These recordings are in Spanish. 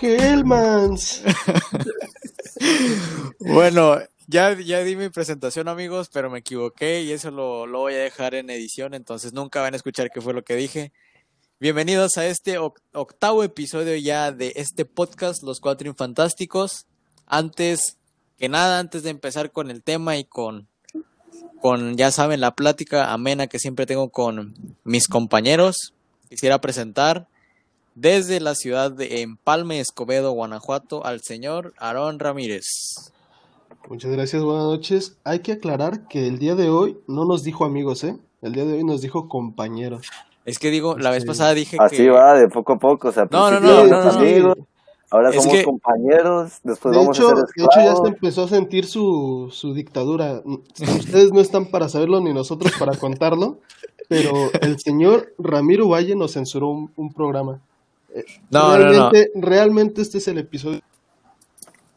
Hellmans. bueno, ya, ya di mi presentación, amigos, pero me equivoqué y eso lo, lo voy a dejar en edición, entonces nunca van a escuchar qué fue lo que dije. Bienvenidos a este octavo episodio ya de este podcast, Los Cuatro Infantásticos. Antes que nada, antes de empezar con el tema y con, con, ya saben, la plática amena que siempre tengo con mis compañeros, quisiera presentar desde la ciudad de Empalme, Escobedo, Guanajuato, al señor Aarón Ramírez. Muchas gracias, buenas noches. Hay que aclarar que el día de hoy no nos dijo amigos, ¿eh? El día de hoy nos dijo compañeros. Es que digo, la vez pasada dije Así que... va, de poco a poco, o sea, no, no, no, no, amigos, ahora somos compañeros, después de vamos hecho, a ser De hecho, ya se empezó a sentir su, su dictadura. Ustedes no están para saberlo ni nosotros para contarlo, pero el señor Ramiro Valle nos censuró un, programa. No, realmente, no, no. realmente este es el episodio.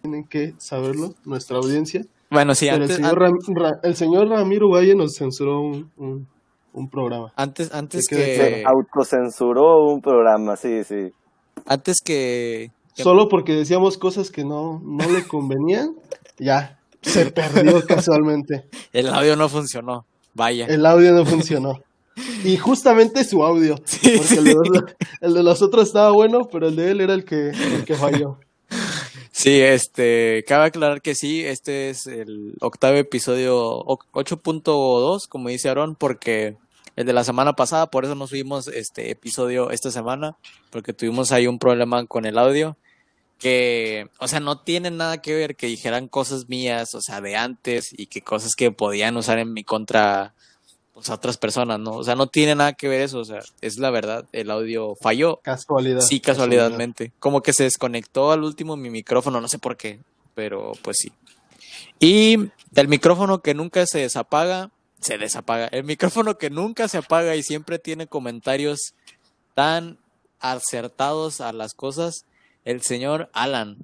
Tienen que saberlo, nuestra audiencia. Bueno, sí, antes, el, señor el señor Ramiro Valle nos censuró un un programa. Antes, antes que... Se autocensuró un programa, sí, sí. Antes que... Solo porque decíamos cosas que no, no le convenían, ya, se perdió casualmente. El audio no funcionó, vaya. El audio no funcionó. Y justamente su audio. porque El, de los, otros estaba bueno, pero el de él era el que, el que falló. Sí, este, cabe aclarar que sí, este es el octavo episodio 8.2, como dice Aaron, porque el de la semana pasada, por eso no subimos este episodio esta semana, porque tuvimos ahí un problema con el audio que, o sea, no tiene nada que ver que dijeran cosas mías, o sea, de antes y que cosas que podían usar en mi contra pues, a otras personas, ¿no? O sea, no tiene nada que ver eso, o sea, es la verdad, el audio falló. Casualidad. Sí, casualidadmente. Como que se desconectó al último mi micrófono, no sé por qué, pero pues sí. Y el micrófono que nunca se desapaga, se desapaga. El micrófono que nunca se apaga y siempre tiene comentarios tan acertados a las cosas, el señor Alan.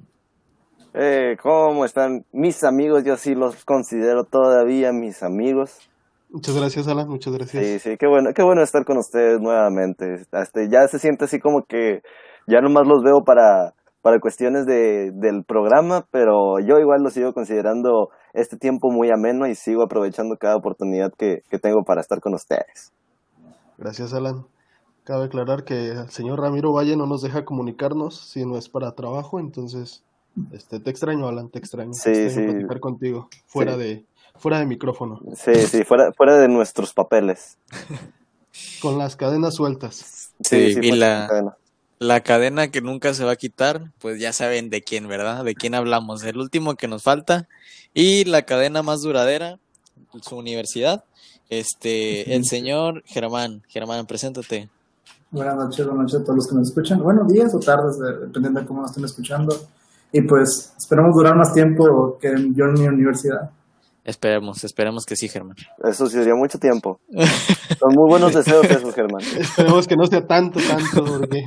Eh, ¿Cómo están mis amigos? Yo sí los considero todavía mis amigos. Muchas gracias, Alan, muchas gracias. Sí, sí, qué bueno, qué bueno estar con ustedes nuevamente. Este, ya se siente así como que ya nomás los veo para, para cuestiones de, del programa, pero yo igual lo sigo considerando este tiempo muy ameno y sigo aprovechando cada oportunidad que, que tengo para estar con ustedes. Gracias, Alan. Cabe aclarar que el señor Ramiro Valle no nos deja comunicarnos si no es para trabajo, entonces este, te extraño, Alan, te extraño. Sí, te sí. platicar contigo, fuera, de, fuera de micrófono. Sí, sí, fuera, fuera de nuestros papeles. Con las cadenas sueltas. Sí, sí, y la, cadena. la cadena que nunca se va a quitar, pues ya saben de quién, ¿verdad? De quién hablamos. El último que nos falta y la cadena más duradera, su universidad, este, el señor Germán. Germán, preséntate. Buenas noches, buenas noches a todos los que nos escuchan. Buenos días o tardes, dependiendo de cómo nos estén escuchando. Y pues esperamos durar más tiempo que yo en mi universidad. Esperemos, esperemos que sí, Germán. Eso sería mucho tiempo. Son muy buenos deseos esos, Germán. Esperemos que no sea tanto, tanto, porque...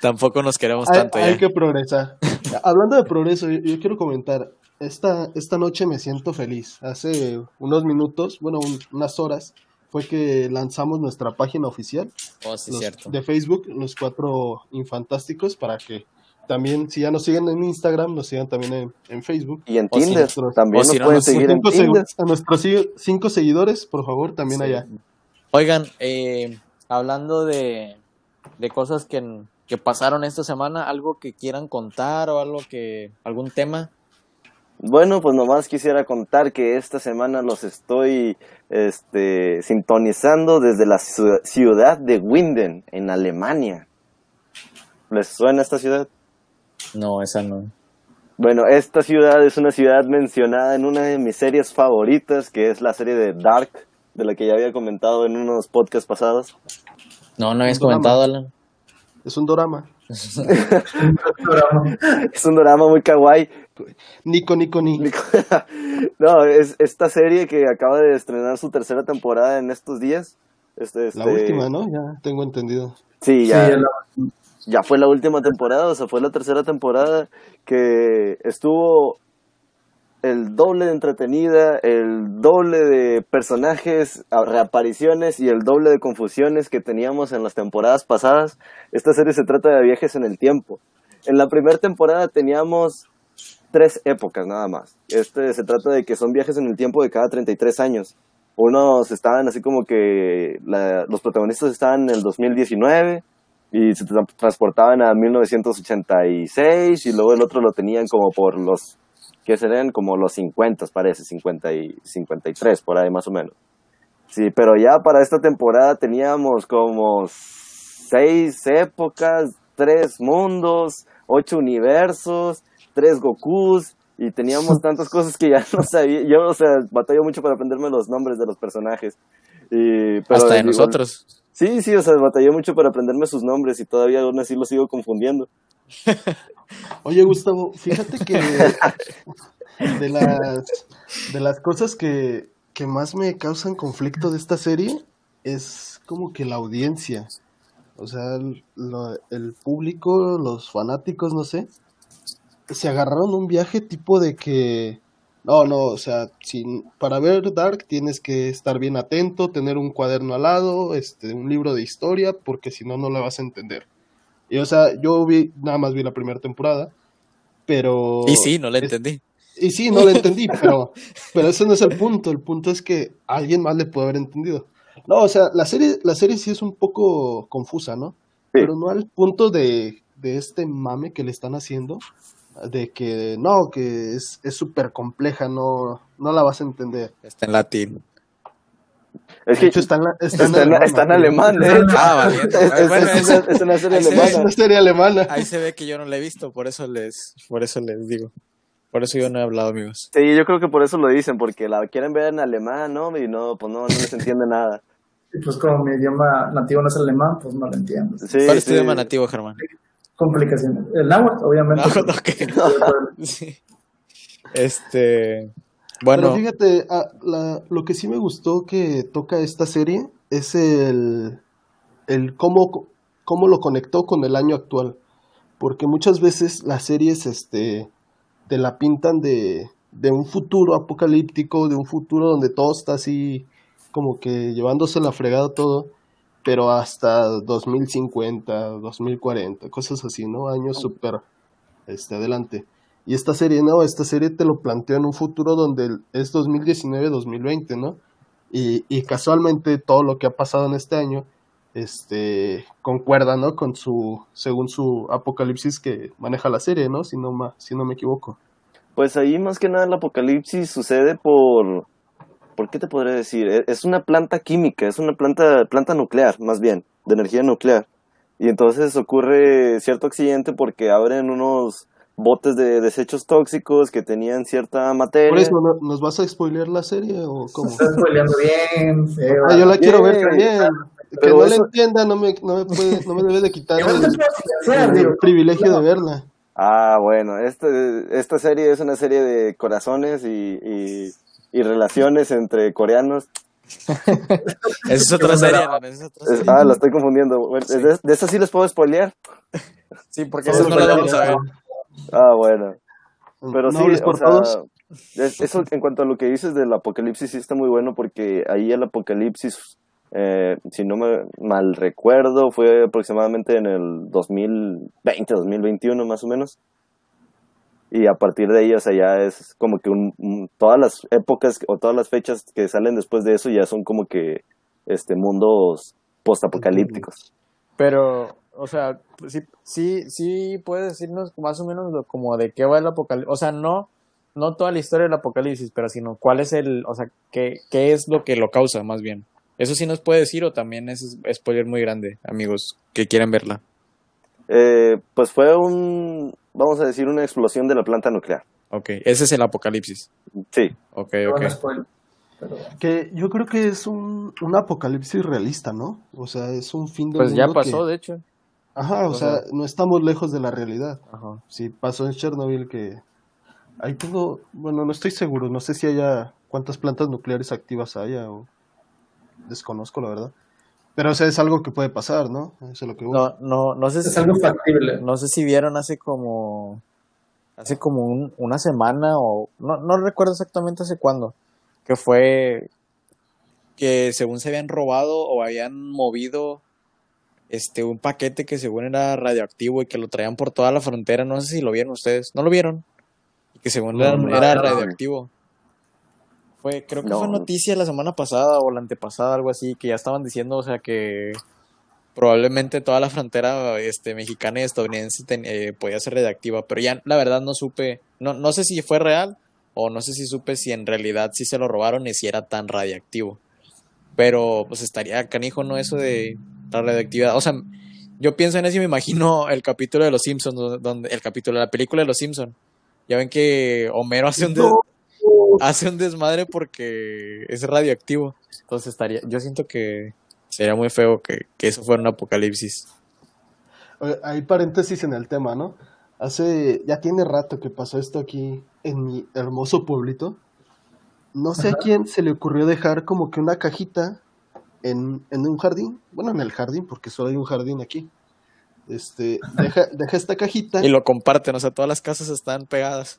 Tampoco nos queremos hay, tanto Hay ya. que progresar. Hablando de progreso, yo, yo quiero comentar, esta, esta noche me siento feliz. Hace unos minutos, bueno, un, unas horas, fue que lanzamos nuestra página oficial Oh, sí, los- cierto. de Facebook, los cuatro infantásticos, para que también, si ya nos siguen en Instagram, nos sigan también en, en Facebook. Y en O si Tinder, nosotros- también o si nos no pueden seguir en Tinder. a nuestros cinco seguidores, por favor, también Sí. allá. Oigan, eh, hablando de, de cosas que, que pasaron esta semana, algo que quieran contar o algo que, algún tema. Bueno, pues nomás quisiera contar que esta semana los estoy este, sintonizando desde la ciu- ciudad de Winden, en Alemania. ¿Les suena esta ciudad? No, esa no. Bueno, esta ciudad es una ciudad mencionada en una de mis series favoritas, que es la serie de Dark, de la que ya había comentado en unos podcasts pasados. No, no habías comentado, Alan. Es un drama. Es un drama muy kawaii. Nico, Nico, ni. no, es esta serie que acaba de estrenar su tercera temporada en estos días. Este, La este, última, ¿no? Ya tengo entendido. Sí, ya, Sí, la- ya fue la última temporada, o sea, fue la tercera temporada que estuvo el doble de entretenida, el doble de personajes, reapariciones y el doble de confusiones que teníamos en las temporadas pasadas. Esta serie se trata de viajes en el tiempo. en la primera temporada teníamos tres épocas nada más. Este se trata de que son viajes en el tiempo de cada 33 años. Unos estaban así como que los protagonistas estaban en el 2019 y se tra- transportaban a 1986 y luego el otro lo tenían como por los que serían como los 50 parece, 50 y 53 por ahí más o menos. Sí, pero ya para esta temporada teníamos como seis épocas, tres mundos, ocho universos, tres Gokus y teníamos tantas cosas que ya no sabía. Yo, o sea, batallé mucho para aprenderme los nombres de los personajes. Y, pero Hasta de nosotros. Sí, sí, o sea, batallé mucho para aprenderme sus nombres y todavía aún así los sigo confundiendo. Oye, Gustavo, fíjate que de las, de las cosas que, que más me causan conflicto de esta serie es como que la audiencia. O sea, el, lo- el público, los fanáticos, no sé, se agarraron un viaje tipo de que, no, no, o sea, sin, para ver Dark tienes que estar bien atento, tener un cuaderno al lado, este, un libro de historia, porque si no, no la vas a entender. Y o sea, yo vi, nada más vi la primera temporada, pero... Y sí, no es- entendí. y sí, no lo entendí, pero, pero ese no es el punto. El punto es que alguien más le puede haber entendido. No, o sea, la serie, la serie sí es un poco confusa, ¿no? Pero no al punto de, de este mame que le están haciendo, de que no, que es es súper compleja, no, no la vas a entender. Está en latín. Es De que hecho, está en, la- está en está, en, alemán, está en ¿no? alemán, ¿eh? Ah, valiente. Es, es- Bueno, es una, es una serie ahí se ve. Es alemana. una serie alemana. Ahí se ve que yo no la he visto, por eso les, por eso les digo. Por eso yo no he hablado, amigos. Sí, yo creo que por eso lo dicen, porque la quieren ver en alemán, ¿no? Y no, pues no, no les entiende nada. Y pues como mi idioma nativo no es alemán, pues no lo entiendo. Sí, ¿Cuál es tu idioma nativo, Germán? Complicaciones. El náhuatl, obviamente. No, ok. Sí. Este, bueno, Pero fíjate, ah, la- lo que sí me gustó que toca esta serie es el, el cómo, cómo lo conectó con el año actual. Porque muchas veces las series este, te la pintan de, de un futuro apocalíptico, de un futuro donde todo está así como que llevándose la fregada todo, pero hasta 2050, 2040, cosas así, ¿no? Años súper este, adelante. Y esta serie, no, esta serie te lo planteó en un futuro donde es 2019-2020, ¿no? Y, y casualmente todo lo que ha pasado en este año, este, concuerda, ¿no? Con su, según su apocalipsis que maneja la serie, ¿no? Si no, ma- si no me equivoco. Pues ahí más que nada el apocalipsis sucede por... ¿Por qué te podría decir? E- Es una planta química, es una planta, planta nuclear, más bien, de energía nuclear. Y entonces ocurre cierto accidente porque abren unos botes de desechos tóxicos que tenían cierta materia. Por eso, ¿no- ¿nos vas a spoilear la serie o cómo? Estás spoileando bien, feo. Ah, yo la quiero ver también. Que no la entienda, no me, no me, puede, no me debe de quitar el, el privilegio de verla. Ah, bueno, este, esta serie es una serie de corazones y, y, y relaciones entre coreanos. esa es otra serie, es otra serie. ah, la estoy confundiendo. Bueno, Sí. de, de esa sí les puedo spoilear. Sí, porque esas no los vamos a ver. Ah, bueno. Pero ¿No sí, hables o por sea, todos? eso en cuanto a lo que dices del apocalipsis sí está muy bueno porque ahí el apocalipsis, eh, si no me mal recuerdo, fue aproximadamente en el 2020, 2021 más o menos. Y a partir de ahí, o sea, ya es como que un, un- todas las épocas o todas las fechas que salen después de eso ya son como que este mundos postapocalípticos. Pero, o sea, sí, sí, sí puedes decirnos más o menos lo- como de qué va el apocalipsis. O sea, no, no toda la historia del apocalipsis, pero sino cuál es el, o sea, qué, qué es lo que lo causa, más bien. Eso sí nos puede decir o también es spoiler muy grande, amigos, que quieran verla. Eh, pues fue un, vamos a decir, una explosión de la planta nuclear. Ok, ese es el apocalipsis. Sí, Ok, ok. Que yo creo que es un, un apocalipsis realista, ¿no? O sea, es un fin del Pues ya pasó, que- de hecho. Ajá, o sea- no estamos lejos de la realidad. Ajá. Sí, pasó en Chernobyl que... Ahí tengo... Bueno, no estoy seguro, no sé si haya... cuántas plantas nucleares activas haya o... Desconozco, la verdad. Pero, o sea, es algo que puede pasar, ¿no? Eso es lo que... No, no, no sé es si, algo factible. no sé si vieron hace como, hace como un- una semana o, no, no recuerdo exactamente hace cuándo, que fue que según se habían robado o habían movido este, un paquete que según era radioactivo y que lo traían por toda la frontera. No sé si lo vieron ustedes. ¿No lo vieron? Y que según No, era, no, era no, radioactivo. Fue, creo que No. fue noticia la semana pasada o la antepasada, algo así, que ya estaban diciendo, o sea, que probablemente toda la frontera este, mexicana y estadounidense ten- eh, podía ser radioactiva, pero ya la verdad no supe, no, no sé si fue real o no sé si supe si en realidad sí se lo robaron y si era tan radiactivo. Pero pues estaría canijo, ¿no? Eso de la radioactividad. O sea, yo pienso en eso y me imagino el capítulo de Los Simpsons, donde, el capítulo de la película de Los Simpsons. Ya ven que Homero hace un, No. Hace un desmadre porque es radioactivo. Entonces estaría, yo siento que sería muy feo que, que eso fuera un apocalipsis. Hay paréntesis en el tema, ¿no? Hace, ya tiene rato que pasó esto aquí en mi hermoso pueblito. No sé a quién se le ocurrió dejar como que una cajita en, en un jardín. Bueno, en el jardín, porque solo hay un jardín aquí. Este, deja, deja esta cajita. Y lo comparten, o sea, todas las casas están pegadas.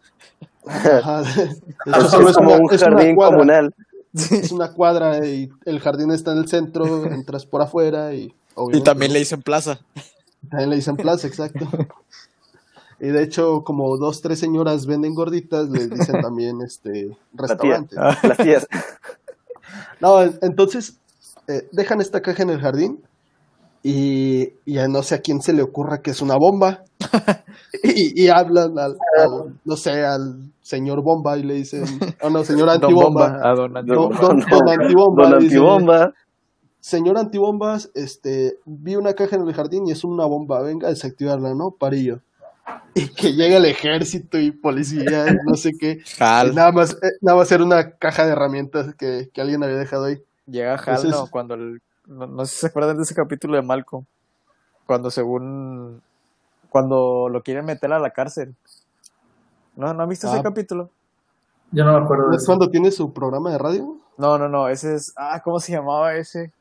Ajá, Es solo es como una- un es jardín cuadra. comunal. Es una cuadra y el jardín está en el centro, entras por afuera y Y también le dicen plaza. También le dicen plaza, exacto. Y de hecho, como dos, tres señoras venden gorditas, les dicen también este La tía. restaurante. Las tías. No, en- entonces eh, dejan esta caja en el jardín y, y a no sé a quién se le ocurra que es una bomba. Y, y hablan al, al, no sé, al señor bomba y le dicen, oh no, señor Don antibomba. Bomba, a Don Don, Antibomba. don- don antibomba. Don dice, Antibomba. Señor antibombas, este, vi una caja en el jardín y es una bomba, venga a desactivarla, ¿no? Parillo. Y que llega el ejército y policía y no sé qué. Y nada más, eh, nada más era una caja de herramientas que, que alguien había dejado ahí. Llega Hal, Entonces- ¿no? Cuando el- no, no sé si se acuerdan de ese capítulo de Malcolm. Cuando según cuando lo quieren meter a la cárcel. ¿No, ¿no han visto Ah. ese capítulo? Yo no me acuerdo de ¿Es eso. cuando tiene su programa de radio? No, no, no, ese es ah, ¿cómo se llamaba ese?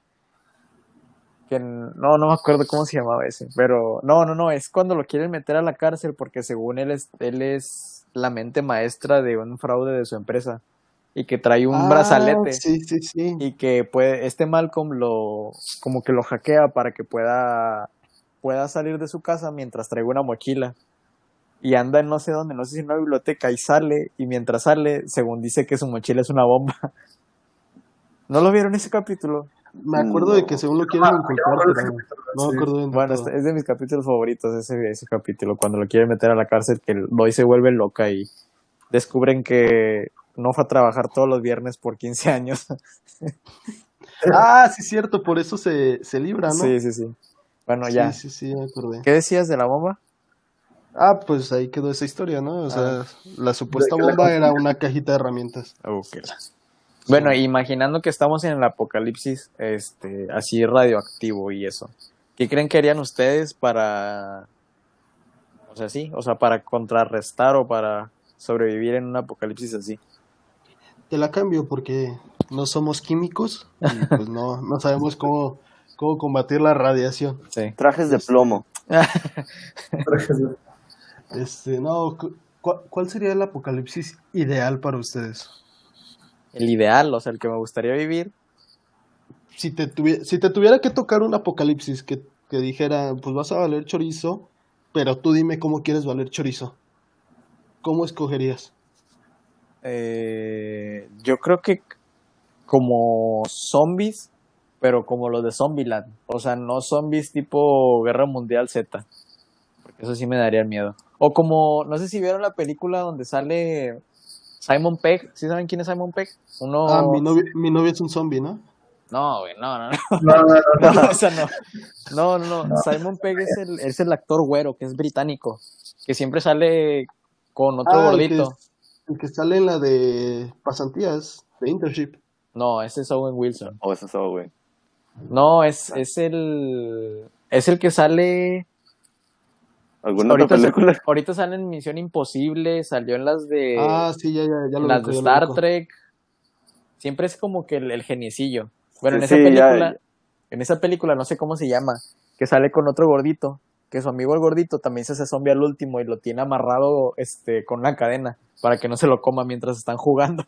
Que no, no me acuerdo cómo se llamaba ese, pero no, no, no, es cuando lo quieren meter a la cárcel porque según él es él es la mente maestra de un fraude de su empresa y que trae un Ah, brazalete. Sí, sí, sí. y que puede, este Malcolm lo, como que lo hackea para que pueda, pueda salir de su casa mientras traiga una mochila. Y anda en no sé dónde, no sé si en una biblioteca, y sale, y mientras sale, según dice que su mochila es una bomba. ¿No lo vieron ese capítulo? Me acuerdo de que según lo quieren pero capítulo, no me acuerdo de Bueno, todo. este- es de mis capítulos favoritos, ese, ese capítulo, cuando lo quieren meter a la cárcel, que Lois se vuelve loca y descubren que no fue a trabajar todos los viernes por 15 años. Ah, sí, cierto, por eso se, se libra, ¿no? Sí, sí, sí. Bueno, sí, ya. sí, sí, me acordé. ¿Qué decías de la bomba? Ah, pues ahí quedó esa historia, ¿no? O sea, la supuesta la bomba era una cajita de herramientas. Bueno, imaginando que estamos en el apocalipsis, este, así radioactivo y eso. ¿Qué creen que harían ustedes para, o sea, sí, o sea, para contrarrestar o para sobrevivir en un apocalipsis así? Te la cambio porque no somos químicos y pues no, no sabemos cómo, cómo combatir la radiación. Sí. Trajes de plomo. Este, no, cu- ¿cuál, cuál sería el apocalipsis ideal para ustedes? El ideal, o sea, el que me gustaría vivir, Si te, tuvi- si te tuviera que tocar un apocalipsis que, que dijera, pues vas a valer chorizo, pero tú dime cómo quieres valer chorizo. ¿Cómo escogerías? Eh, yo creo que como zombies, pero como los de Zombieland. O sea, no zombies tipo Guerra Mundial Z. Porque eso sí me daría miedo. O como, no sé si vieron la película donde sale Simon Pegg. ¿Sí saben quién es Simon Pegg? Uno... Ah, mi novio, mi novio es un zombie, ¿no? No, güey, no, no, no. No, no, no, No, esa no. No, no, no. Simon Pegg es el, es el actor güero, que es británico. Que siempre sale con otro Ah, gordito. El que sale en la de pasantías, de internship. No, ese es Owen Wilson. O eso es güey. No, es, es el. Es el que sale. ¿Alguna Ahorita, otra película? ahorita sale en Misión Imposible, salió en las de. ah, sí, ya, ya, ya lo las de Star. Trek. Siempre es como que el, el geniecillo. Bueno, en esa sí, ya- película. En esa película, no sé cómo se llama. Que sale con otro gordito. Que su amigo el gordito también se hace zombie al último y lo tiene amarrado este, con una cadena. Para que no se lo coma mientras están jugando.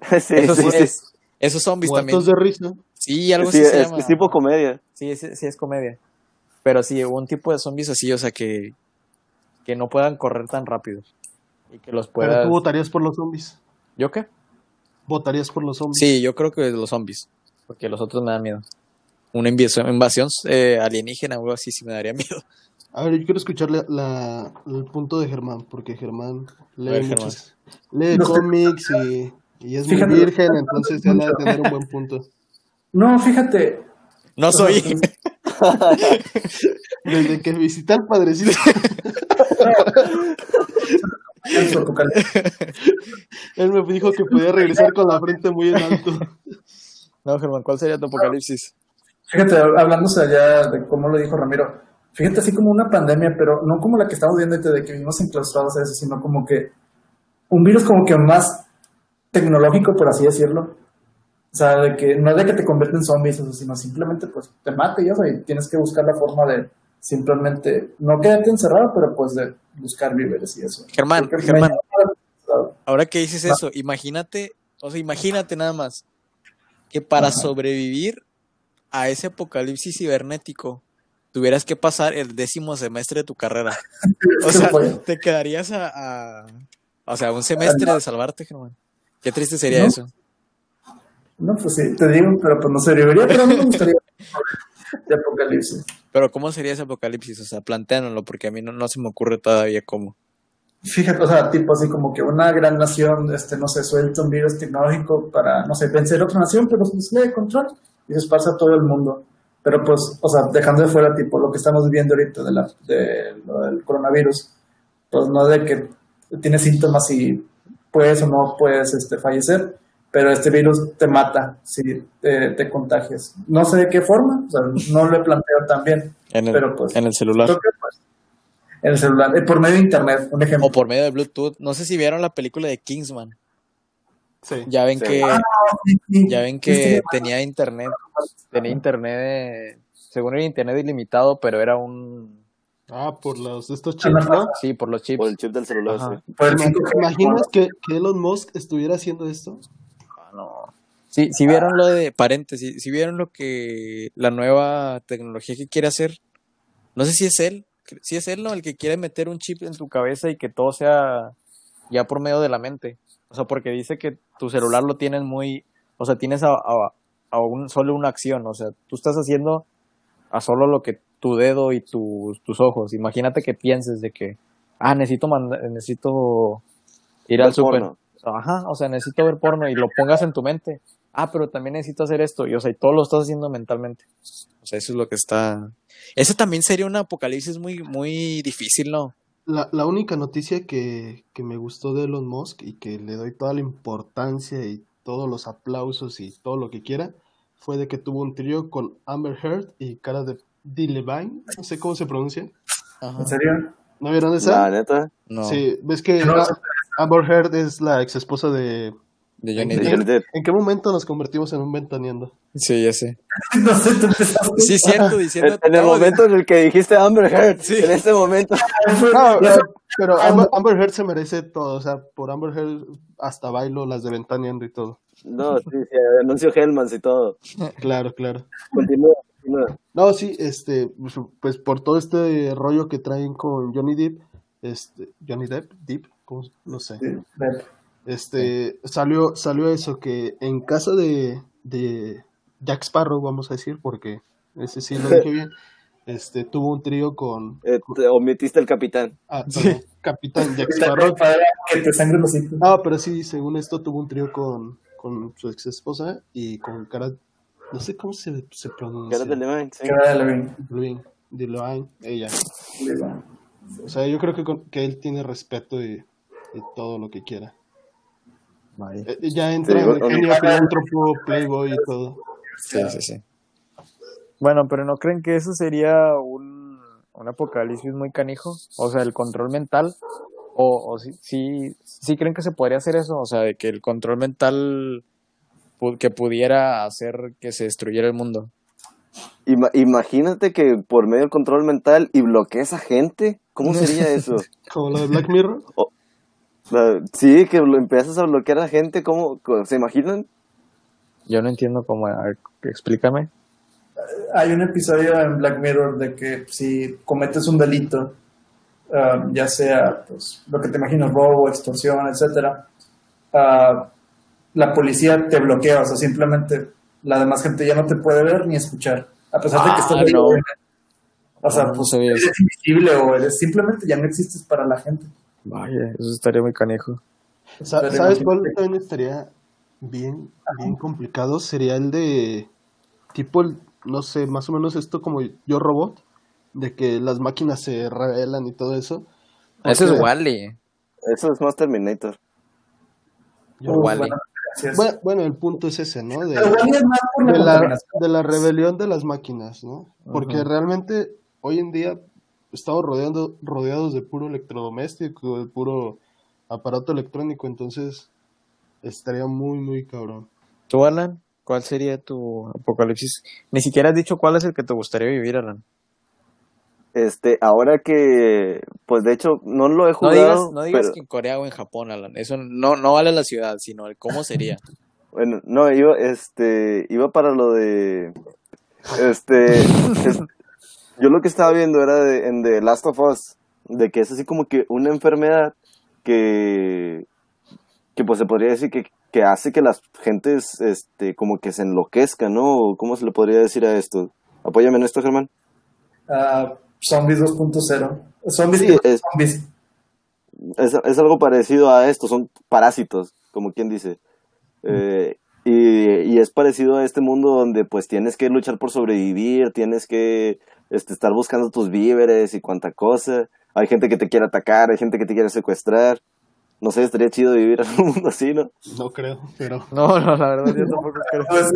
sí, Eso sí, sí, sí. es. Esos zombies también. Muertos de risa. Sí, algo Sí, así se es, llama. es tipo comedia. Sí, es, sí es comedia. Pero sí, un tipo de zombies así, o sea, que, que no puedan correr tan rápido. Y que los Pero puedas... tú votarías por los zombies. ¿Yo qué? Votarías por los zombies. Sí, yo creo que los zombies. Porque los otros me dan miedo. Una invasión, invasión eh, alienígena o algo así sí me daría miedo. A ver, yo quiero escuchar la, la- el punto de Germán, porque Germán lee, ver, muchos- lee No cómics y, y es muy virgen, entonces ya va a tener un buen punto. No, fíjate. No soy. Desde que visité al padrecito, él me dijo que podía regresar con la frente muy en alto. no, Germán, ¿cuál sería tu apocalipsis? Fíjate, hablándose allá de cómo lo dijo Ramiro, fíjate así como una pandemia, pero no como la que estamos viendo de que vivimos enclaustrados a eso, sino como que un virus como que más tecnológico, por así decirlo. O sea, de que no es de que te convierta en zombies, o sea, sino simplemente pues te mate y eso, y tienes que buscar la forma de simplemente, no quedarte encerrado, pero pues de buscar víveres y eso. Germán, Porque Germán. me- Ahora que dices eso, imagínate, o sea, imagínate nada más que para Ajá. sobrevivir a ese apocalipsis cibernético tuvieras que pasar el décimo semestre de tu carrera. O sea, fue- te quedarías a, a- o sea, un semestre de salvarte, Germán. Qué triste sería No. eso. No, pues sí, te digo, pero pues no sobreviviría, pero a mí me gustaría de apocalipsis. Pero ¿cómo sería ese apocalipsis? O sea, plantéanoslo porque a mí no, no se me ocurre todavía cómo. Fíjate, o sea, tipo así como que una gran nación, este, no sé, suelta un virus tecnológico para, no sé, vencer otra nación, pero se le de control y se esparce a todo el mundo. Pero pues, o sea, dejando de fuera, tipo, lo que estamos viviendo ahorita de la, de, lo del coronavirus, pues no de que tienes síntomas y puedes o no puedes este, fallecer, pero este virus te mata si te, te contagias. No sé de qué forma, o sea, no lo he planteado tan bien, En el, pero pues, en el celular. que, pues, en el celular, eh, por medio de internet, un ejemplo. O por medio de Bluetooth. No sé si vieron la película de Kingsman. Sí. Ya ven Sí. que Sí, Ya ven que tenía internet, tenía internet, eh, según era internet ilimitado, pero era un, Ah, por los estos chips, ¿no? sí, por los chips. Por el chip del celular, ¿Te 5G, imaginas que, que Elon Musk estuviera haciendo esto? Sí, si vieron lo de, paréntesis, si vieron lo que, la nueva tecnología que quiere hacer, no sé si es él, si es él, ¿no? El que quiere meter un chip en tu cabeza y que todo sea ya por medio de la mente. O sea, porque dice que tu celular lo tienes muy, o sea, tienes a, a- a un, solo una acción, o sea, tú estás haciendo a solo lo que tu dedo y tus tus ojos. Imagínate que pienses de que, ah, necesito necesito ir Ver al super. porno. Ajá, o sea, necesito ver porno y lo pongas en tu mente. Ah, pero también necesito hacer esto. Y, o sea, y todo lo estás haciendo mentalmente. O sea, eso es lo que está. Ese también sería un apocalipsis muy, muy difícil, ¿no? La, la única noticia que, que me gustó de Elon Musk y que le doy toda la importancia y todos los aplausos y todo lo que quiera fue de que tuvo un trío con Amber Heard y cara de Delevingne, no sé cómo se pronuncia. Ajá. ¿En serio? ¿No vieron La esa? neta. No, Sí, ves que No, Amber Heard es la ex esposa de... de Johnny ¿En, De Depp. Johnny Depp. en qué momento nos convertimos en un ventaneando? Sí, ya sé. No sé, tú empezaste. Sí, cierto, diciendo. En, en el momento en el que dijiste Amber Heard, Sí. en este momento. No, eh, sé. pero Amber, Amber Heard se merece todo, o sea, por Amber Heard hasta bailo las de ventaneando y todo. No, sí, sí, anuncio Hellmans y todo. Claro, claro. Continúa, continúa. No, sí, este, pues, pues por todo este rollo que traen con Johnny Depp, este, Johnny Depp, Depp, ¿cómo? no sé, Sí, ve. Este, salió, salió eso que en casa de, de Jack Sparrow, vamos a decir, porque ese sí lo dije bien, este, tuvo un trío con, Eh, te omitiste el capitán. ah, perdón, Capitán Jack Sparrow. Para que te sangre los. No, pero sí, según esto tuvo un trío con, con su ex esposa y con cara, no sé cómo se, se pronuncia. Cara de Levine, sí. Cara de Levin. Dwayne, Dwayne, ella. O sea, yo creo que, con- que él tiene respeto y, y todo lo que quiera. Eh, ya entra el genio filántropo, playboy y todo. Sí, sí, sí. Bueno, pero ¿no creen que eso sería un, un apocalipsis muy canijo? O sea, el control mental. O, o sí, sí, sí creen que se podría hacer eso. O sea, de que el control mental que pudiera hacer que se destruyera el mundo. Ima- imagínate que por medio del control mental y bloquees a gente. ¿Cómo sería eso? Como lo de Black Mirror. La- sí, que lo empiezas a bloquear a gente. ¿Cómo? ¿Se imaginan? Yo no entiendo cómo. a ver, explícame. hay un episodio en Black Mirror de que si cometes un delito, ah, ya sea pues, lo que te imaginas, robo, extorsión, etcétera, ah, la policía te bloquea, o sea, simplemente la demás gente ya no te puede ver ni escuchar, a pesar de que Ah, estás ahí. no. O sea, No, no pues eres invisible o eres simplemente ya no existes para la gente. Vaya, eso estaría muy canejo. Sa- Pero ¿Sabes cuál también estaría bien, bien complicado? Sería el de tipo, el- no sé, más o menos esto como Yo Robot, de que las máquinas se revelan y todo eso. Ese es Porque- Wally. Eso es más Terminator. Yo- Wall-E. Bueno, es. El punto es ese, ¿no? De, es la de la, contaminación. de la rebelión de las máquinas, ¿no? Porque realmente hoy en día estamos rodeando, rodeados de puro electrodoméstico, de puro aparato electrónico, entonces estaría muy, muy cabrón. ¿Tú, Alan? ¿Cuál sería tu apocalipsis? Ni siquiera has dicho cuál es el que te gustaría vivir, Alan. Este, ahora que, pues de hecho, no lo he No jugado, digas, no digas pero, que en Corea o en Japón, Alan. Eso no, no vale la ciudad, sino el cómo sería. bueno, no, iba, este, iba para lo de, este, es- yo lo que estaba viendo era de, en The Last of Us, de que es así como que una enfermedad que, que pues se podría decir que, que hace que las gentes, este, como que se enloquezcan, ¿no? ¿Cómo se le podría decir a esto? Apóyame en esto, Germán. Ah, zombies 2.0. Zombies Sí, es- zombies. es, es algo parecido a esto, son parásitos, como quien dice. Eh, y, y es parecido a este mundo donde pues tienes que luchar por sobrevivir, tienes que este, estar buscando tus víveres y cuanta cosa. Hay gente que te quiere atacar, hay gente que te quiere secuestrar. No sé, estaría chido vivir en un mundo así, ¿no? No creo, pero No, no, la verdad yo tampoco creo. Pues,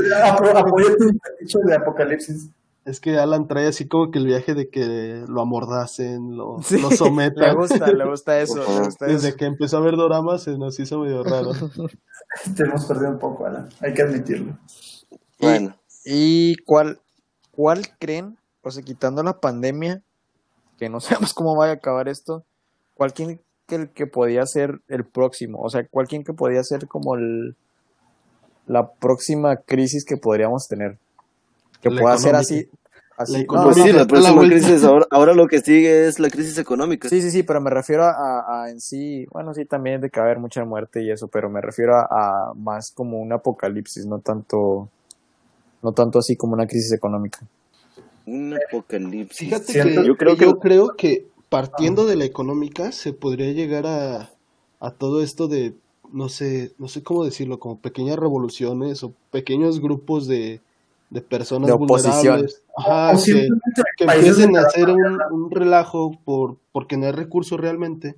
apoyo tu dicho de apocalipsis. es que Alan trae así como que el viaje de que lo amordacen, lo, Sí, lo le sometan. gusta, le gusta eso, le gusta eso. Desde que empezó a ver doramas se nos hizo medio raro. Te hemos perdido un poco, Alan. Hay que admitirlo. Y- Bueno, ¿Y cuál, cuál creen, o sea, quitando la pandemia, que no sabemos cómo vaya a acabar esto, cuál creen que el que podía ser el próximo? O sea, cuál creen que podía ser como el, la próxima crisis que podríamos tener? Que La pueda ser así. así La no, pues sí, a la próxima crisis, ahora, ahora lo que sigue es la crisis económica. Sí, sí, sí, pero me refiero a, a- a en sí, bueno, sí, también de que va a haber mucha muerte y eso, pero me refiero a, a más como un apocalipsis, no tanto, no tanto así como una crisis económica. Un apocalipsis. Fíjate que yo creo que- yo creo que partiendo de la económica se podría llegar a, a todo esto de no sé, no sé cómo decirlo, como pequeñas revoluciones o pequeños grupos de, de personas De oposición. vulnerables. Ajá, O que, empiecen a hacer un, un relajo por porque no hay recursos realmente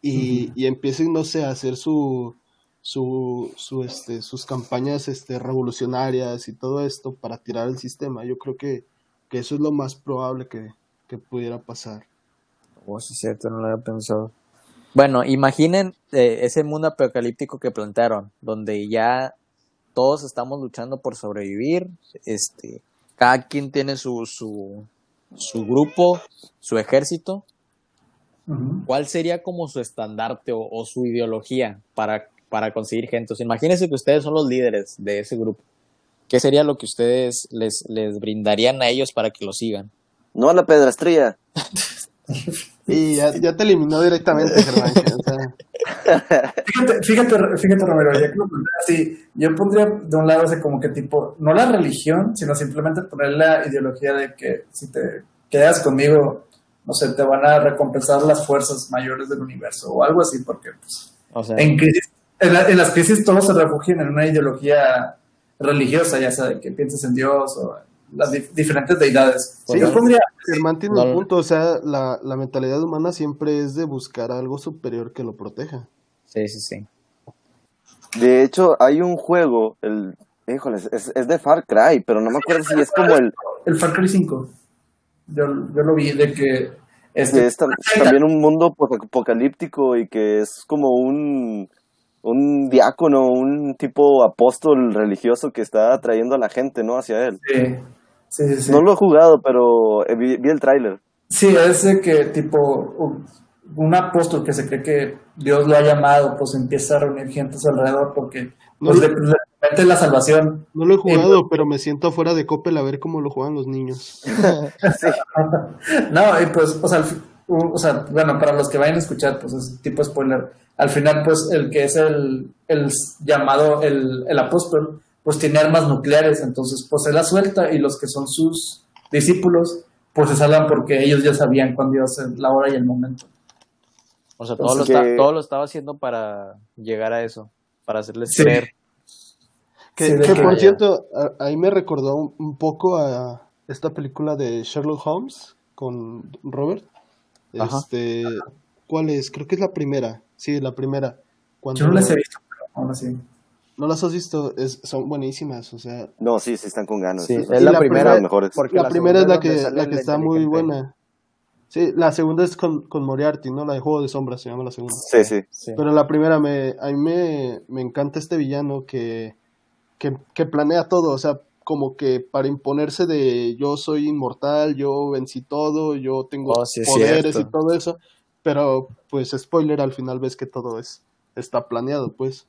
y, y empiecen, no sé, a hacer su su, su este sus campañas este revolucionarias y todo esto para tirar el sistema. Yo creo que, que eso es lo más probable que, que pudiera pasar. Oh, sí, es cierto, no lo había pensado. Bueno, imaginen eh, ese mundo apocalíptico que plantearon, donde ya todos estamos luchando por sobrevivir, este, cada quien tiene su, su, su grupo, su ejército. ¿Cuál sería como su estandarte o, o su ideología para, para conseguir gente? O sea, imagínense que ustedes son los líderes de ese grupo. ¿Qué sería lo que ustedes les, les brindarían a ellos para que lo sigan? No a la pedrastría. Y ya, ya te eliminó directamente, Germán. Fíjate, fíjate, fíjate, Romero, ya que lo así, yo pondría de un lado ese como que tipo, no la religión, sino simplemente poner la ideología de que si te quedas conmigo, no sé, te van a recompensar las fuerzas mayores del universo o algo así, porque pues, O sea, en, crisis, en, la- en las crisis todos se refugian en una ideología religiosa, ya sea de que pienses en Dios o las dif- diferentes deidades. Sí. yo pondría, Germán tiene un punto, o sea, la, la mentalidad humana siempre es de buscar algo superior que lo proteja. sí, sí, sí. De hecho, hay un juego, el, híjole, es, es de Far Cry, pero no me acuerdo si es como el, el Far Cry 5. Yo, yo lo vi de que... Este, es tam- también un mundo apocalíptico y que es como un, un diácono, un tipo apóstol religioso que está atrayendo a la gente, ¿no? Hacia él. Sí, sí, sí. sí. No lo he jugado, pero eh, vi, vi el tráiler. Sí, es de que tipo un, un apóstol que se cree que Dios lo ha llamado, pues empieza a reunir gente a su alrededor porque No pues, lo- le, le- Esta es la salvación. No lo he jugado, pero me siento afuera de Coppel a ver cómo lo juegan los niños. No, y pues, o sea, o sea, bueno, para los que vayan a escuchar, pues es tipo spoiler. Al final, pues, el que es el, el llamado el, el apóstol, pues tiene armas nucleares, entonces, pues se la suelta y los que son sus discípulos, pues se salvan porque ellos ya sabían cuándo iba a ser la hora y el momento. O sea, todo lo, está- todo lo estaba haciendo para llegar a eso, para hacerles Sí. creer. Que, Sí, de que que- por cierto, a- ahí me recordó un, un poco a esta película de Sherlock Holmes con Robert. Ajá. Este, ¿cuál es? Creo que es la primera. Sí, la primera. Cuando, Yo no les he visto, pero aún así. ¿No las has visto? Es, son buenísimas, o sea, No, sí, sí están con ganas. Sí, es la, la primera. primera- mejores. porque la, primera es la que, la que está muy buena. Sí, la segunda es con, con Moriarty, ¿no? La de Juego de Sombras se llama la segunda. Sí, sí. Sí. Pero la primera, me, a mí me, me encanta este villano que, que, que planea todo, o sea, como que para imponerse de yo soy inmortal, yo vencí todo, yo tengo Oh, sí poderes cierto. y todo eso, pero pues spoiler, al final ves que todo es está planeado, pues.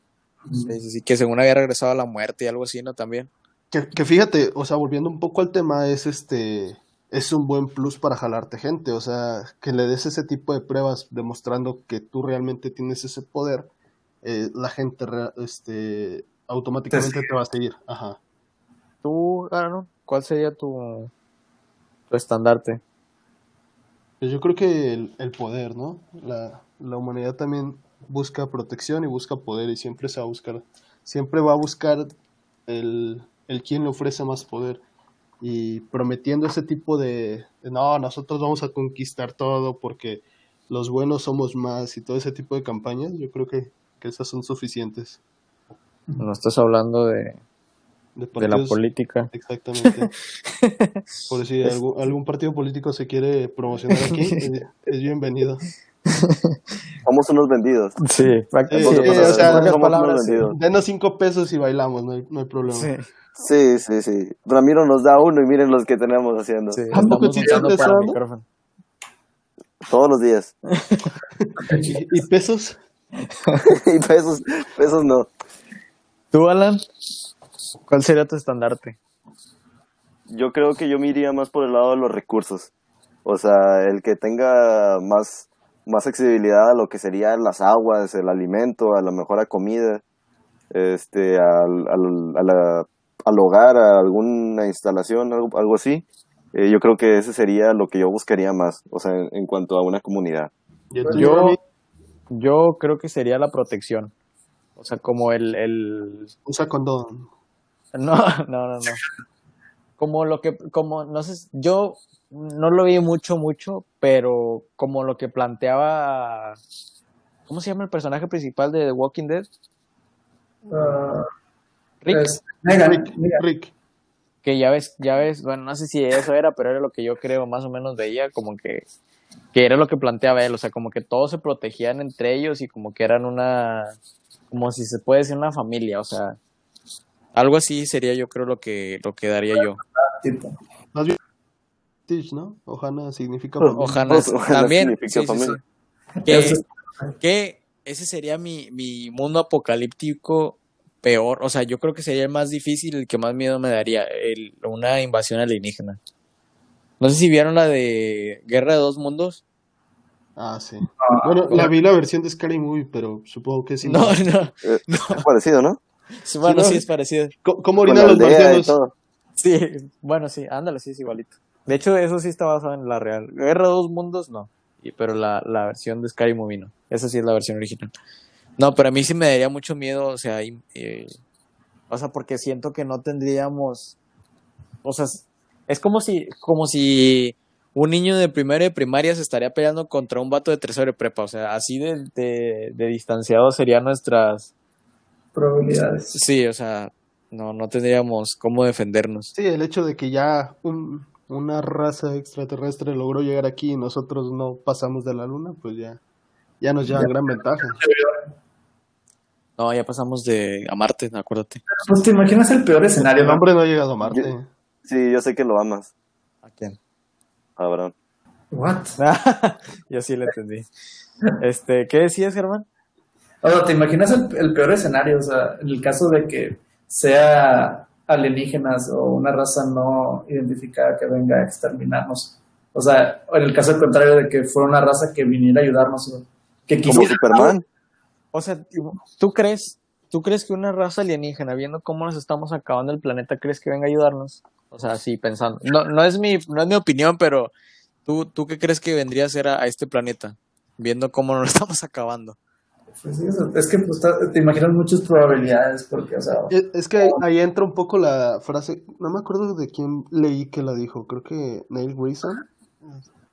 Sí, sí, sí, que según había regresado a la muerte y algo así, ¿no? También. Que, que fíjate, o sea, volviendo un poco al tema, es este es un buen plus para jalarte gente, o sea, que le des ese tipo de pruebas demostrando que tú realmente tienes ese poder, eh, la gente este automáticamente Te te va a seguir, ajá. Tú, Aaron, ¿cuál sería tu, tu estandarte? Pues yo creo que el, el poder, ¿no? La, la humanidad también busca protección y busca poder y siempre se va a buscar, siempre va a buscar el, el quien le ofrece más poder y prometiendo ese tipo de, de, no, nosotros vamos a conquistar todo porque los buenos somos más y todo ese tipo de campañas, yo creo que, que esas son suficientes. No estás hablando de, De, de la política. Exactamente. Por si algún, algún partido político se quiere promocionar aquí, es, es bienvenido. Somos unos vendidos. Sí, Sí, Pocas sí, palabras, o sea, somos pocas unos palabras, sí. vendidos. Denos cinco pesos y bailamos, no hay, no hay problema. Sí, Sí, sí, sí. Ramiro nos da uno y miren los que tenemos haciendo. Todos los días. ¿Y, y pesos? y pesos, pesos no. ¿Tú, Alan? ¿Cuál sería tu estandarte? Yo creo que yo me iría más por el lado de los recursos. O sea, el que tenga más, más accesibilidad a lo que serían las aguas, el alimento, a lo mejor a comida, este, al, al, a la- al hogar, a alguna instalación, algo, algo así. Eh, yo creo que ese sería lo que yo buscaría más, o sea, en, en cuanto a una comunidad. ¿Y el tuyo, Yo, yo creo que sería la protección. O sea, como el, el... Usa condón. No, no, no, no. Como lo que, como, no sé, yo no lo vi mucho, mucho, pero como lo que planteaba, ¿cómo se llama el personaje principal de The Walking Dead? Ah, Rick, es- Rick. Rick. que ya ves, ya ves, bueno, no sé si eso era, pero era lo que yo creo más o menos veía, como que, que era lo que planteaba él, o sea, como que todos se protegían entre ellos y como que eran una, como si se puede decir una familia, o sea, algo así sería yo creo lo que, lo que daría yo. Más bien, Stitch, ¿no? Ohana significa Pues, familia. Ojalá, Ojalá también, significa sí, sí, familia. sí. Que, Eso es- que ese sería mi, mi mundo apocalíptico peor, o sea, yo creo que sería el más difícil, el que más miedo me daría, el, una invasión alienígena. No sé si vieron la de Guerra de Dos Mundos. Ah, sí. Ah, Bueno, la vi la versión de Scary Movie, pero supongo que sí. No, no, Eh, no. es parecido, ¿no? Bueno, no. sí es parecido. ¿Cómo orinan los marcianos? Sí, bueno, sí, ándale, sí es igualito. De hecho, eso sí está basado en la real. Guerra de Dos Mundos, no. Y- Pero la, la versión de Sky Movie no. Esa sí es la versión original. No, pero a mí sí me daría mucho miedo, o sea, y- eh, o sea, porque siento que no tendríamos, o sea, es- es como si, como si un niño de primero de primaria se estaría peleando contra un vato de tercero de prepa, o sea, así de, de, de distanciado serían nuestras, probabilidades. sí, o sea, no, no tendríamos cómo defendernos. Sí, el hecho de que ya un- una raza extraterrestre logró llegar aquí y nosotros no pasamos de la luna, pues ya, ya nos lleva gran ventaja. No, ya pasamos de a Marte, acuérdate. Pues te imaginas el peor escenario, El ¿no? hombre no ha llegado a Marte. Yo- Sí, yo sé que lo amas, ¿A quién? Abraham. What? Yo sí lo entendí. Este, ¿qué decías, Germán? O sea, ¿te imaginas el, el peor escenario? O sea, en el caso de que sea alienígenas o una raza no identificada que venga a exterminarnos. O sea, en el caso contrario de que fuera una raza que viniera a ayudarnos, que Como Superman. O sea, ¿tú crees, ¿tú crees que una raza alienígena, viendo cómo nos estamos acabando el planeta, crees que venga a ayudarnos? O sea, sí, pensando. No, no, es, mi, no es mi opinión, pero ¿tú, ¿tú qué crees que vendría a ser a, a este planeta? Viendo cómo nos estamos acabando. Pues es que pues, te imaginas muchas probabilidades, porque, o sea... Es, es que ahí, ahí, entra un poco la frase, no me acuerdo de quién leí que la dijo, creo que Neil Grayson,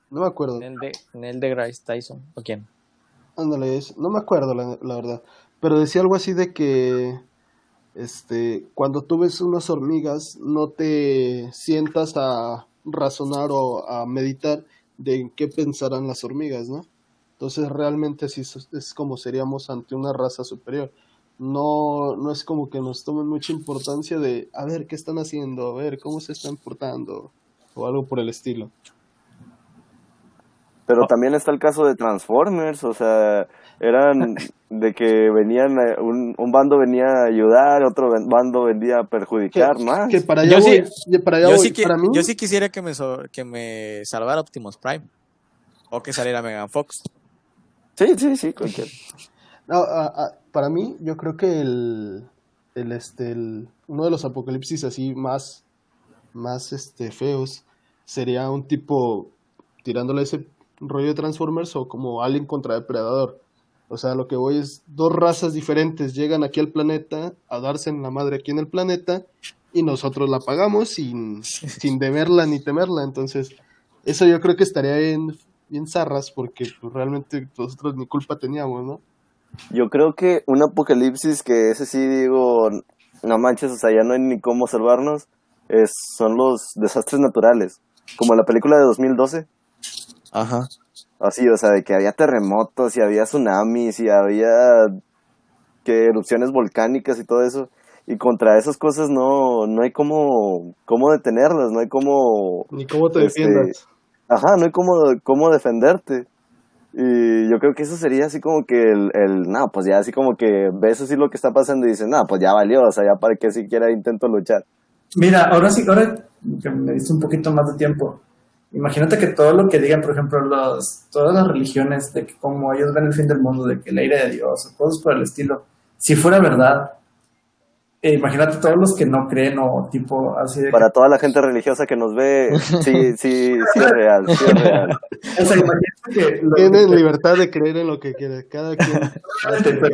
no me acuerdo. Neil, de, Neil deGrasse Tyson, ¿o quién? Ándale, no me acuerdo la, la, verdad, pero decía algo así de que este, cuando tú ves unas hormigas no te sientas a razonar o a meditar de en qué pensarán las hormigas, ¿no? Entonces realmente así es, como seríamos ante una raza superior. No, no es como que nos tomen mucha importancia de a ver qué están haciendo, a ver cómo se están portando o algo por el estilo. Pero también está el caso de Transformers, o sea, eran de que venían, un, un bando venía a ayudar, otro bando venía a perjudicar que, más. Que para allá yo voy, sí, para allá yo, voy. sí que, para mí, yo sí quisiera que me, so, que me salvara Optimus Prime. O que saliera Megan Fox. Sí, sí, sí, cualquier. No, a, a, para mí, yo creo que el, el, este, el, uno de los apocalipsis así más, más este, feos sería un tipo tirándole ese rollo de Transformers o como Alien contra Depredador. O sea, lo que voy es dos razas diferentes llegan aquí al planeta a darse en la madre aquí en el planeta y nosotros la pagamos sin, sin deberla ni temerla. Entonces, eso yo creo que estaría bien, bien zarras porque pues, realmente nosotros ni culpa teníamos, ¿no? Yo creo que un apocalipsis que ese sí digo, no manches, o sea, ya no hay ni cómo salvarnos, es, son los desastres naturales, como la película de 2012. Ajá. Así, o sea, de que había terremotos y había tsunamis y había que erupciones volcánicas y todo eso. Y contra esas cosas no, no hay cómo, cómo detenerlas, no hay cómo... Ni cómo te este, defiendas. Ajá, no hay cómo, cómo defenderte. Y yo creo que eso sería así como que el, el no, pues ya así como que ves así lo que está pasando y dices, no, pues ya valió, o sea, ya para que siquiera intento luchar. Mira, ahora sí, ahora que me diste un poquito más de tiempo, imagínate que todo lo que digan, por ejemplo, los, todas las religiones, de que como ellos ven el fin del mundo, de que la ira de Dios, o cosas por el estilo, si fuera verdad, eh, imagínate todos los que no creen o tipo así de... Para que... toda la gente religiosa que nos ve, sí, sí, sí es real, sí es real. O sea, imagínate que... Tienen que... libertad de creer en lo que quiera, cada quien... Pero, eh,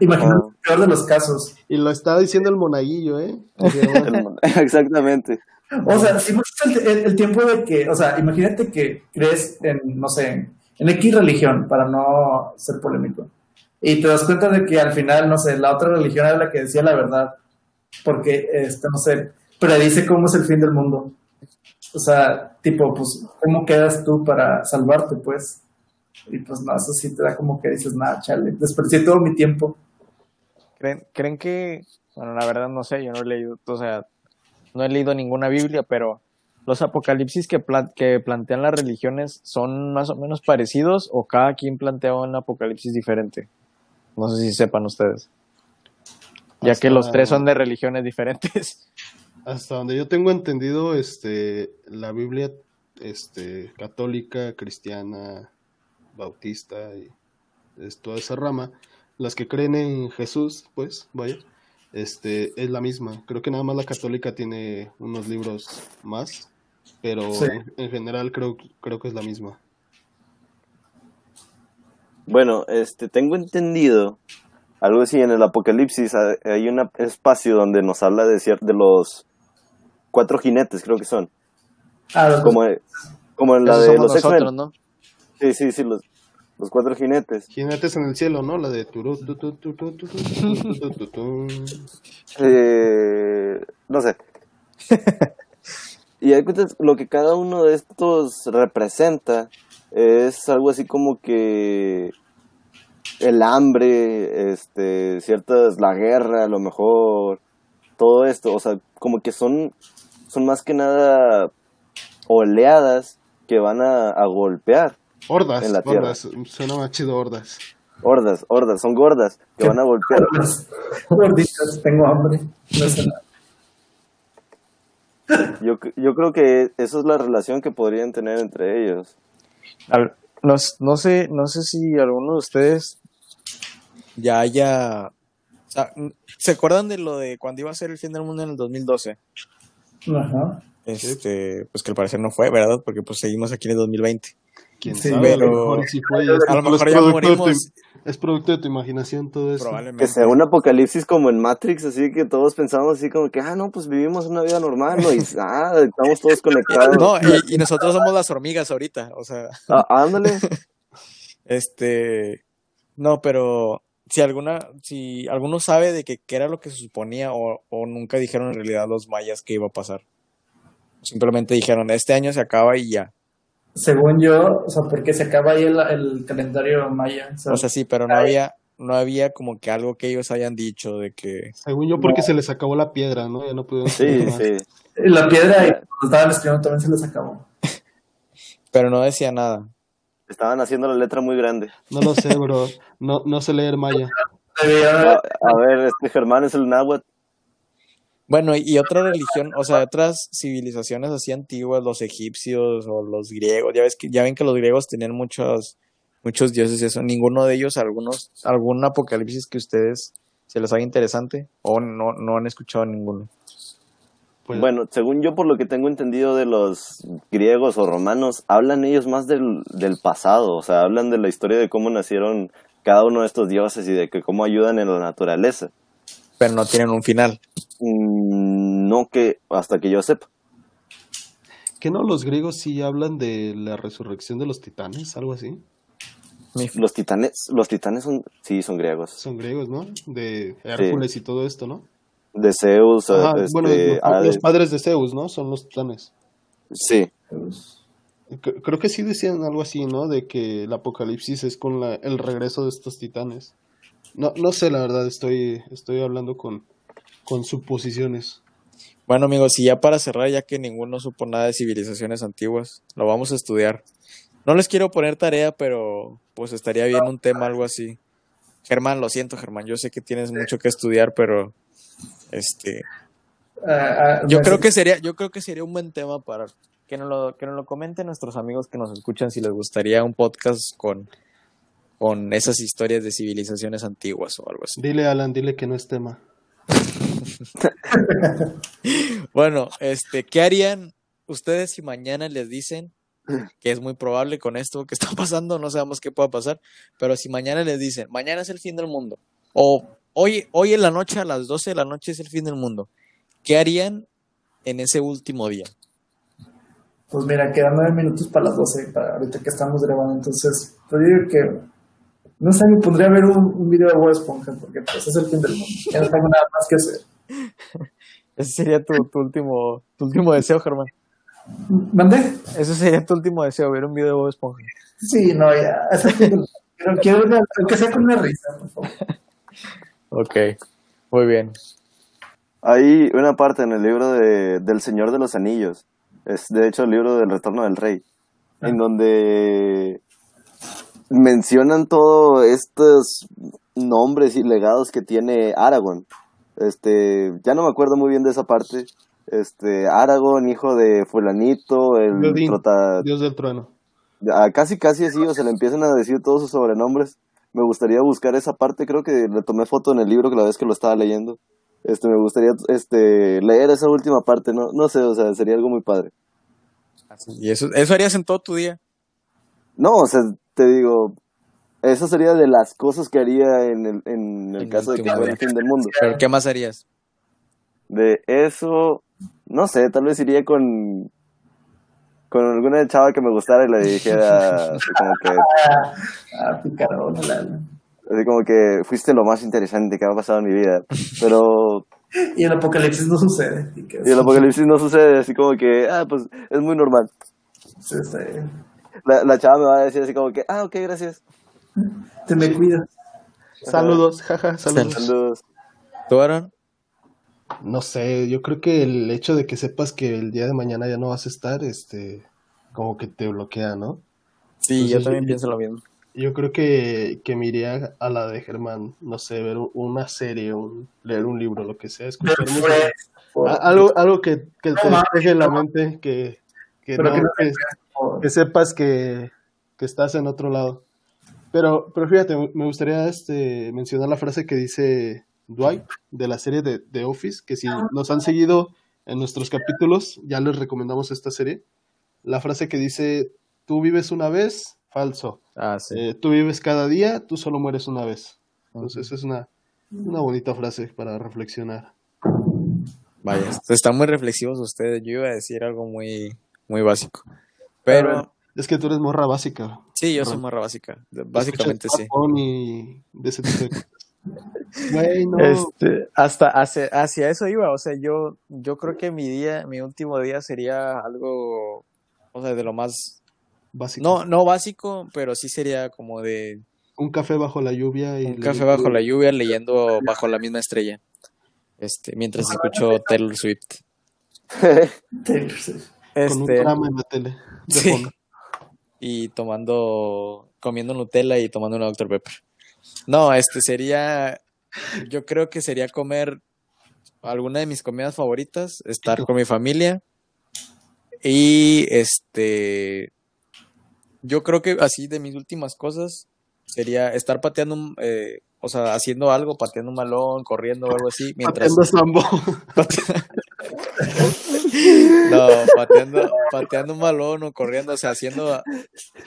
imagínate oh. el peor de los casos. Y lo estaba diciendo el monaguillo, ¿eh? Exactamente. O sea, si el, el, el, tiempo de que, o sea, imagínate que crees en, no sé, en X religión, para no ser polémico, y te das cuenta de que al final, no sé, la otra religión era la que decía la verdad, porque, este, no sé, predice cómo es el fin del mundo. O sea, tipo, pues, ¿cómo quedas tú para salvarte, pues? Y pues, no, eso sí te da como que dices, nada, chale, desperdicié todo mi tiempo. ¿Creen, ¿Creen que, bueno, la verdad no sé, yo no he leído, o sea, no he leído ninguna Biblia, pero los apocalipsis que, que plantean las religiones son más o menos parecidos o cada quien plantea un apocalipsis diferente. No sé si sepan ustedes. Ya hasta, que los tres son de religiones diferentes. Hasta donde yo tengo entendido, este, la Biblia este, católica, cristiana, bautista y es toda esa rama, las que creen en Jesús, pues, vaya, este, es la misma. Creo que nada más la católica tiene unos libros más, pero sí. en, en, general creo, creo que es la misma. Bueno, este, tengo entendido algo así en el Apocalipsis hay un espacio donde nos habla de de los cuatro jinetes, creo que son. Ah, los como, como en la Esos de los nosotros, ¿no? Sí, sí, sí, los, los cuatro jinetes. Jinetes en el cielo, ¿no? La de turu, tu, tu, tu, eh, no sé. y hay lo que cada uno de estos representa es algo así como que el hambre, este, ciertas, la guerra, a lo mejor, todo esto, o sea, como que son, son más que nada oleadas que van a, a golpear Hordas, en la tierra. hordas, suena más chido hordas. Hordas, hordas, son gordas que ¿Qué? van a golpear. Gorditas, tengo hambre. No sé nada. Yo, yo creo que esa es la relación que podrían tener entre ellos. Al- no, no sé, no sé si alguno de ustedes ya haya. o sea, ¿Se acuerdan de lo de cuando iba a ser el fin del mundo en el 2012? Ajá. Este, pues que al parecer no fue, ¿verdad? Porque pues seguimos aquí en el 2020. Quién Sí, sabe, a pero- lo mejor sí fue, y es- A lo mejor ya producto de tu- morimos. es producto de tu imaginación todo eso. Probablemente. Que sea un apocalipsis como en Matrix, así que todos pensamos así como que, ah, no, pues vivimos una vida normal, ¿no? Y, ah, estamos todos conectados. No, y, y nosotros somos las hormigas ahorita, o sea, Ah, ándale. este, no, pero si alguna, si alguno sabe de que qué era lo que se suponía o, o nunca dijeron en realidad los mayas que iba a pasar. Simplemente dijeron, este año se acaba y ya. Según yo, o sea, porque se acaba ahí el, el calendario maya. O sea, O sea, sí, pero no había, no había como que algo que ellos hayan dicho de que, Según yo, porque se les acabó la piedra, ¿no? Ya no pudieron Sí, sí. la piedra, y cuando estaban escribiendo también se les acabó. pero no decía nada. Estaban haciendo la letra muy grande. No lo sé, bro. No, no sé leer maya. A ver, este Germán es el náhuatl. Bueno, y otra religión, o sea, otras civilizaciones así antiguas, los egipcios o los griegos, ya ves que, ya ven que los griegos tenían muchos, muchos dioses y eso, ninguno de ellos, algunos, algún apocalipsis que ustedes se les haga interesante, o no, no han escuchado ninguno. Pues, Bueno, según yo, por lo que tengo entendido de los griegos o romanos, hablan ellos más del, del pasado, o sea, hablan de la historia de cómo nacieron cada uno de estos dioses y de que cómo ayudan en la naturaleza. Pero no tienen un final. Mm, no que, hasta que yo sepa. ¿Que no los griegos sí hablan de la resurrección de los titanes? Algo así. Los titanes, los titanes son, sí, son griegos. Son griegos, ¿no? De Hércules y todo esto, ¿no? De Zeus, Ajá, este, bueno, los, padres de Zeus, ¿no? Son los titanes. Sí, Creo que sí decían algo así, ¿no? De que el apocalipsis es con la- el regreso de estos titanes. No, no sé, la verdad, estoy, estoy hablando con, con suposiciones. Bueno, amigos, y ya para cerrar, ya que ninguno supo nada de civilizaciones antiguas, lo vamos a estudiar. No les quiero poner tarea, pero pues estaría bien un tema, algo así. Germán, lo siento, Germán, yo sé que tienes mucho que estudiar, pero este, ah, ah, yo creo que sería, yo creo que sería un buen tema para que nos lo, que nos lo comenten nuestros amigos que nos escuchan si les gustaría un podcast con, con esas historias de civilizaciones antiguas o algo así. Dile, Alan, dile que no es tema. Bueno, este, ¿qué harían ustedes si mañana les dicen que es muy probable con esto que está pasando, no sabemos qué pueda pasar, pero si mañana les dicen, mañana es el fin del mundo, o hoy, hoy en la noche a las 12 de la noche es el fin del mundo, ¿qué harían en ese último día? Pues mira, quedan nueve minutos para las 12, para ahorita que estamos grabando. Entonces, te digo que. No sé, me pondría a ver un, video de Bob Esponja, porque pues es el fin del mundo. Ya no tengo nada más que hacer. Ese sería tu, tu último, tu último deseo, Germán. ¿Mandé? Ese sería tu último deseo, ver un video de Bob Esponja. Sí, no, ya. Pero quiero una, aunque sea con una risa, por favor. Ok, muy bien. Hay una parte en el libro de, del Señor de los Anillos, es de hecho el libro del Retorno del Rey, en donde mencionan todos estos nombres y legados que tiene Aragorn. Este, ya no me acuerdo muy bien de esa parte. Este, Aragorn, hijo de fulanito, el Dios del trueno. Ah, casi casi así, o se le empiezan a decir todos sus sobrenombres. Me gustaría buscar esa parte, creo que le tomé foto en el libro que la vez que lo estaba leyendo. Este, me gustaría este leer esa última parte, no no sé, o sea, sería algo muy padre. Y eso, eso harías en todo tu día. No, o sea, te digo, eso sería de las cosas que haría en el, en el En caso de que fuera el fin del mundo. Pero ¿qué más harías? De eso, no sé, tal vez iría con con alguna chava que me gustara y le dijera así como que Ah, picarón, así como que fuiste lo más interesante que me ha pasado en mi vida. Pero Y el apocalipsis no sucede. Y, Y el apocalipsis no sucede así como que, ah, pues es muy normal. Sí, sí. La, la chava me va a decir así como que, ah, ok, gracias. Te me cuidas. Saludos, jaja, saludos. Saludos. ¿Tú, Aaron? No sé, yo creo que el hecho de que sepas que el día de mañana ya no vas a estar, este, como que te bloquea, ¿no? Sí, yo también yo- pienso lo mismo. Yo creo que, que me iría a la de Germán, no sé, ver una serie, un, leer un libro, lo que sea, escuchar música. A- Algo, algo que, que te No, despeje mames, la no. mente, que, que, Pero no- que no que- que sepas que, que estás en otro lado. Pero, pero fíjate, me gustaría este, mencionar la frase que dice Dwight de la serie de, de Office, que si nos han seguido en nuestros capítulos, ya les recomendamos esta serie. La frase que dice, tú vives una vez, falso. Ah, sí. Eh, tú vives cada día, tú solo mueres una vez. Entonces es una, una bonita frase para reflexionar. Vaya, están muy reflexivos ustedes. Yo iba a decir algo muy, muy básico. Pero Es que tú eres morra básica. sí, yo soy morra básica. Básicamente sí. Bunny, de ese tipo de cosas. Güey, no. Este, hasta hacia, hacia eso iba, o sea, yo, yo creo que mi día, mi último día sería algo, o sea, de lo más, básico. no, no básico, pero sí sería como de Un café bajo la lluvia y un café bajo la lluvia leyendo bajo la misma estrella, este, mientras escucho Taylor Swift. Taylor Swift. con un Este, drama en la tele. de Sí. fondo. Y tomando, comiendo Nutella y tomando una Dr. Pepper. No, este sería, yo creo que sería comer alguna de mis comidas favoritas, estar con mi familia y este, yo creo que así de mis últimas cosas sería estar pateando, un, eh, o sea, haciendo algo, pateando un balón, corriendo o algo así, mientras Pateando sambo. No, pateando, pateando un balón o corriendo, o sea, haciendo,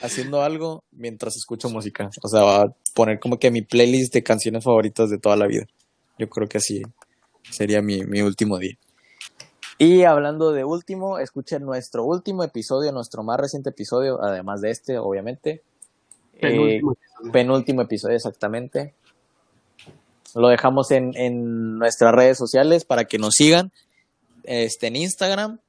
haciendo algo mientras escucho música. O sea, va a poner como que mi playlist de canciones favoritas de toda la vida. Yo creo que así sería mi, mi último día. Y hablando de último, escuchen nuestro último episodio, nuestro más reciente episodio, además de este, obviamente. Eh, Penúltimo episodio. penúltimo episodio, exactamente. Lo dejamos en, en nuestras redes sociales para que nos sigan este, en Instagram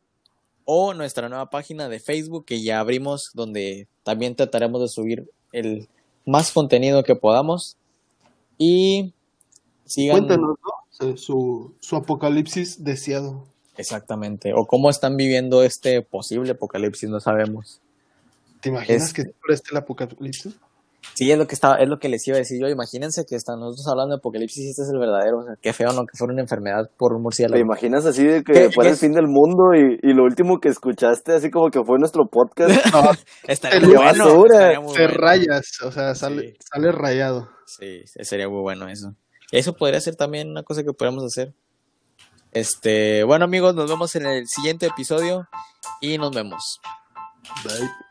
o nuestra nueva página de Facebook que ya abrimos, donde también trataremos de subir el más contenido que podamos. Y sigan. Cuéntanos, ¿no? Su- Su, apocalipsis deseado. Exactamente. O cómo están viviendo este posible apocalipsis, no sabemos. ¿Te imaginas Este- que siempre esté el apocalipsis? Sí, es lo que estaba, es lo que les iba a decir yo. Imagínense que están nosotros hablando de apocalipsis y este es el verdadero. O sea, qué feo, ¿no? Que fuera una enfermedad por un ¿Te murciélago. imaginas así de ¿Qué- que qué el fin del mundo y, y lo último que escuchaste así como que fue nuestro podcast? No, Estaría muy bueno. estaría muy te bueno. rayas, o sea, sale, Sí. sale rayado. Sí, sería muy bueno eso. Eso podría ser también una cosa que podríamos hacer. Este, bueno amigos, nos vemos en el siguiente episodio y nos vemos. Bye.